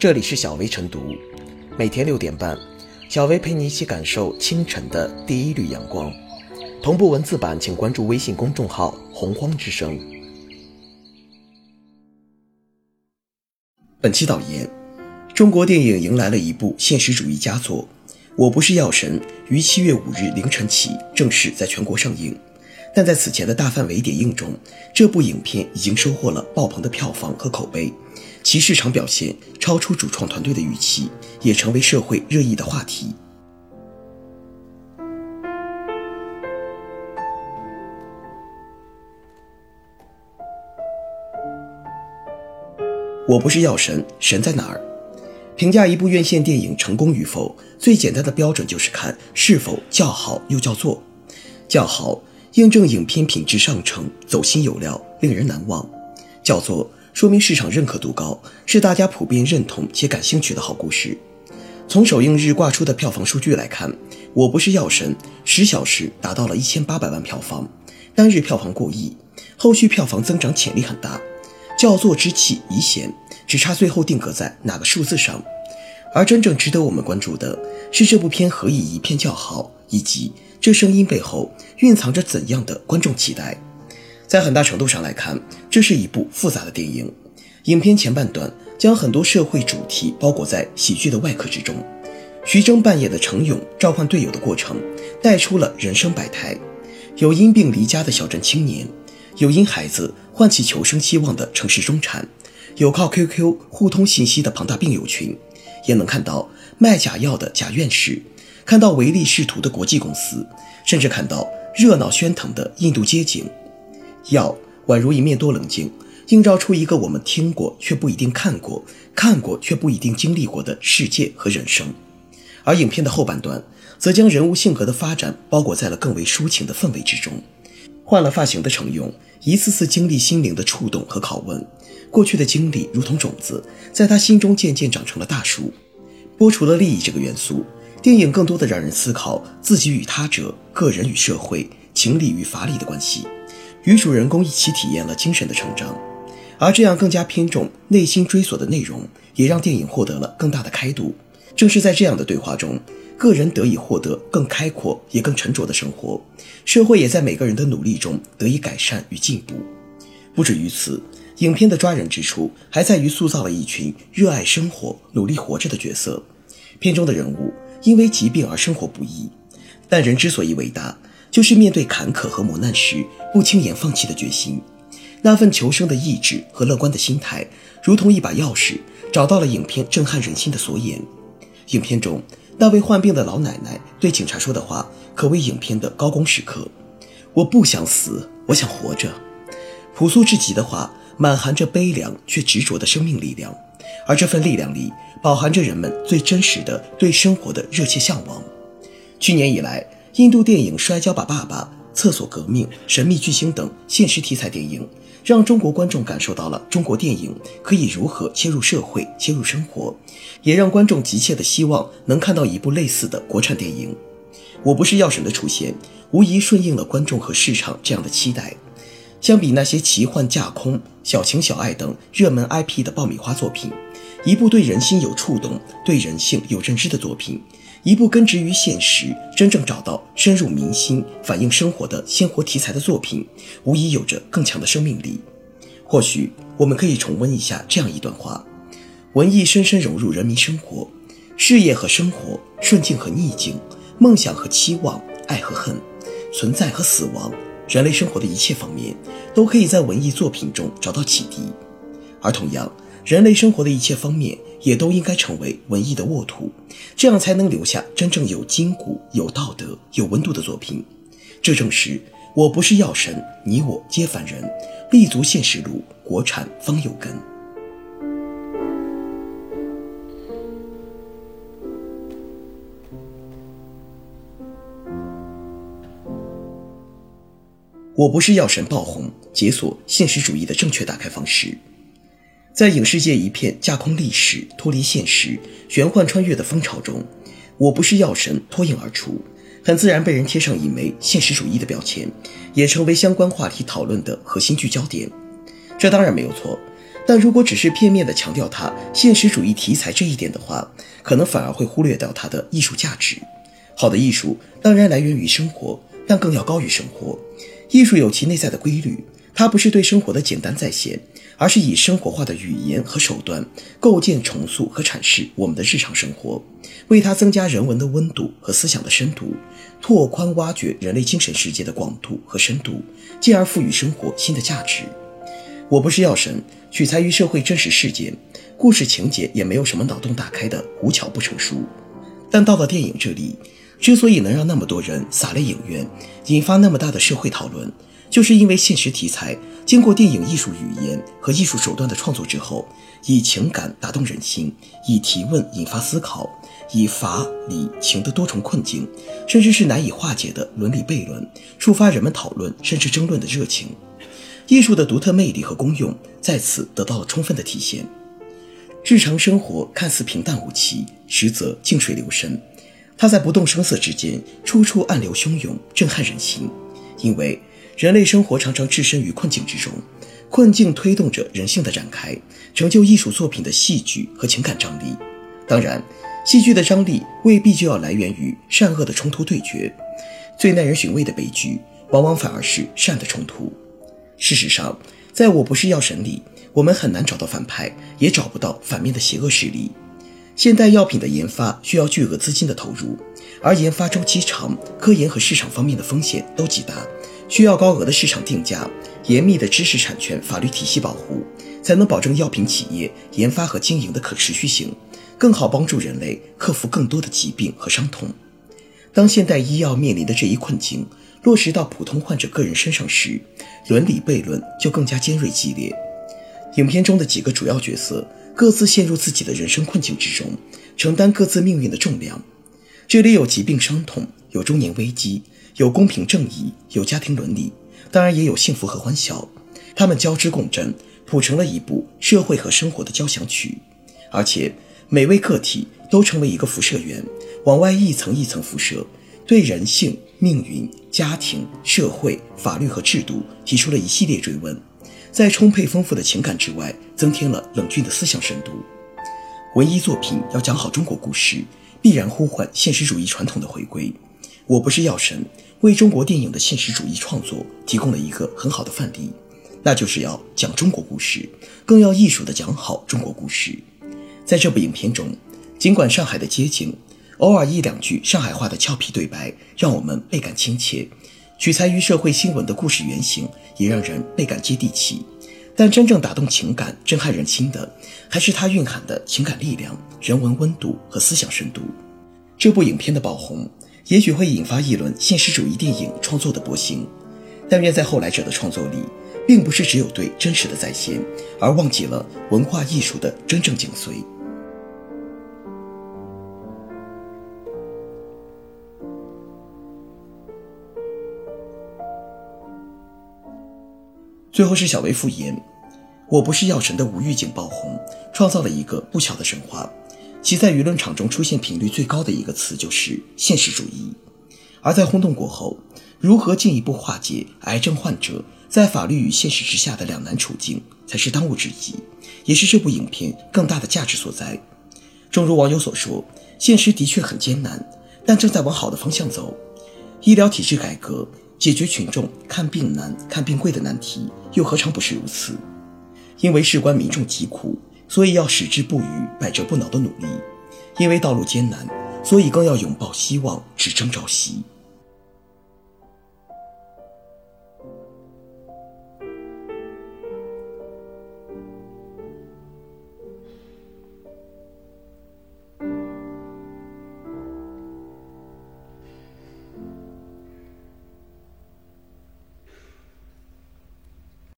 这里是小薇晨读，每天六点半，小薇陪你一起感受清晨的第一缕阳光。同步文字版，请关注微信公众号“洪荒之声”。本期导言：中国电影迎来了一部现实主义佳作，《我不是药神》于七月五日凌晨起正式在全国上映。但在此前的大范围点映中，这部影片已经收获了爆棚的票房和口碑。其市场表现超出主创团队的预期，也成为社会热议的话题。我不是药神，神在哪儿？评价一部院线电影成功与否，最简单的标准就是看是否叫好又叫座。叫好，验证影片品质上乘，走心有料，令人难忘；叫座。说明市场认可度高，是大家普遍认同且感兴趣的好故事。从首映日挂出的票房数据来看，《我不是药神》十小时达到了一千八百万票房，单日票房过亿，后续票房增长潜力很大。叫座之气已显，只差最后定格在哪个数字上。而真正值得我们关注的是这部片何以一片叫好，以及这声音背后蕴藏着怎样的观众期待。在很大程度上来看，这是一部复杂的电影。影片前半段将很多社会主题包裹在喜剧的外壳之中。徐峥扮演的程勇召唤队友的过程，带出了人生百态：有因病离家的小镇青年，有因孩子唤起求生希望的城市中产，有靠 QQ 互通信息的庞大病友群，也能看到卖假药的假院士，看到唯利是图的国际公司，甚至看到热闹喧腾的印度街景。药宛如一面多棱镜，映照出一个我们听过却不一定看过、看过却不一定经历过的世界和人生。而影片的后半段，则将人物性格的发展包裹在了更为抒情的氛围之中。换了发型的程勇，一次次经历心灵的触动和拷问，过去的经历如同种子，在他心中渐渐长成了大树。剥除了利益这个元素，电影更多的让人思考自己与他者、个人与社会、情理与法理的关系。与主人公一起体验了精神的成长，而这样更加偏重内心追索的内容，也让电影获得了更大的开度。正是在这样的对话中，个人得以获得更开阔也更沉着的生活，社会也在每个人的努力中得以改善与进步。不止于此，影片的抓人之处还在于塑造了一群热爱生活、努力活着的角色。片中的人物因为疾病而生活不易，但人之所以伟大。就是面对坎坷和磨难时不轻言放弃的决心，那份求生的意志和乐观的心态，如同一把钥匙，找到了影片震撼人心的锁眼。影片中那位患病的老奶奶对警察说的话，可谓影片的高光时刻。我不想死，我想活着。朴素至极的话，满含着悲凉却执着的生命力量，而这份力量里，饱含着人们最真实的对生活的热切向往。去年以来。印度电影《摔跤吧，爸爸》《厕所革命》《神秘巨星》等现实题材电影，让中国观众感受到了中国电影可以如何切入社会、切入生活，也让观众急切的希望能看到一部类似的国产电影。我不是药神的出现，无疑顺应了观众和市场这样的期待。相比那些奇幻架空、小情小爱等热门 IP 的爆米花作品，一部对人心有触动、对人性有认知的作品。一部根植于现实、真正找到深入民心、反映生活的鲜活题材的作品，无疑有着更强的生命力。或许我们可以重温一下这样一段话：文艺深深融入人民生活，事业和生活，顺境和逆境，梦想和期望，爱和恨，存在和死亡，人类生活的一切方面，都可以在文艺作品中找到启迪。而同样，人类生活的一切方面。也都应该成为文艺的沃土，这样才能留下真正有筋骨、有道德、有温度的作品。这正是我不是药神，你我皆凡人，立足现实路，国产方有根。我不是药神爆红，解锁现实主义的正确打开方式。在影视界一片架空历史、脱离现实、玄幻穿越的风潮中，我不是药神脱颖而出，很自然被人贴上一枚现实主义的标签，也成为相关话题讨论的核心聚焦点。这当然没有错，但如果只是片面的强调它现实主义题材这一点的话，可能反而会忽略掉它的艺术价值。好的艺术当然来源于生活，但更要高于生活。艺术有其内在的规律，它不是对生活的简单再现，而是以生活化的语言和手段构建、重塑和阐释我们的日常生活，为它增加人文的温度和思想的深度，拓宽、挖掘人类精神世界的广度和深度，进而赋予生活新的价值。我不是药神，取材于社会真实事件，故事情节也没有什么脑洞大开的无巧不成书，但到了电影这里。之所以能让那么多人洒泪影院，引发那么大的社会讨论，就是因为现实题材经过电影艺术语言和艺术手段的创作之后，以情感打动人心，以提问引发思考，以法理情的多重困境，甚至是难以化解的伦理悖论，触发人们讨论甚至争论的热情。艺术的独特魅力和功用在此得到了充分的体现。日常生活看似平淡无奇，实则静水流深。它在不动声色之间，处处暗流汹涌，震撼人心。因为人类生活常常置身于困境之中，困境推动着人性的展开，成就艺术作品的戏剧和情感张力。当然，戏剧的张力未必就要来源于善恶的冲突对决。最耐人寻味的悲剧，往往反而是善的冲突。事实上，在我不是药神里，我们很难找到反派，也找不到反面的邪恶势力。现代药品的研发需要巨额资金的投入，而研发周期长，科研和市场方面的风险都极大，需要高额的市场定价、严密的知识产权法律体系保护，才能保证药品企业研发和经营的可持续性，更好帮助人类克服更多的疾病和伤痛。当现代医药面临的这一困境落实到普通患者个人身上时，伦理悖论就更加尖锐激烈。影片中的几个主要角色。各自陷入自己的人生困境之中，承担各自命运的重量。这里有疾病伤痛，有中年危机，有公平正义，有家庭伦理，当然也有幸福和欢笑。他们交织共振，谱成了一部社会和生活的交响曲。而且每位个体都成为一个辐射源，往外一层一层辐射，对人性、命运、家庭、社会、法律和制度提出了一系列追问。在充沛丰富的情感之外，增添了冷峻的思想深度。文艺作品要讲好中国故事，必然呼唤现实主义传统的回归。我不是药神，为中国电影的现实主义创作提供了一个很好的范例，那就是要讲中国故事，更要艺术的讲好中国故事。在这部影片中，尽管上海的街景，偶尔一两句上海话的俏皮对白，让我们倍感亲切。取材于社会新闻的故事原型也让人倍感接地气，但真正打动情感、震撼人心的，还是它蕴含的情感力量、人文温度和思想深度。这部影片的爆红，也许会引发一轮现实主义电影创作的波形，但愿在后来者的创作里，并不是只有对真实的再现，而忘记了文化艺术的真正精髓。最后是小薇复言：“我不是药神的无预警爆红，创造了一个不小的神话。其在舆论场中出现频率最高的一个词就是现实主义。而在轰动过后，如何进一步化解癌症患者在法律与现实之下的两难处境，才是当务之急，也是这部影片更大的价值所在。正如网友所说，现实的确很艰难，但正在往好的方向走。医疗体制改革。”解决群众看病难、看病贵的难题，又何尝不是如此？因为事关民众疾苦，所以要矢志不渝、百折不挠的努力；因为道路艰难，所以更要拥抱希望、只争朝夕。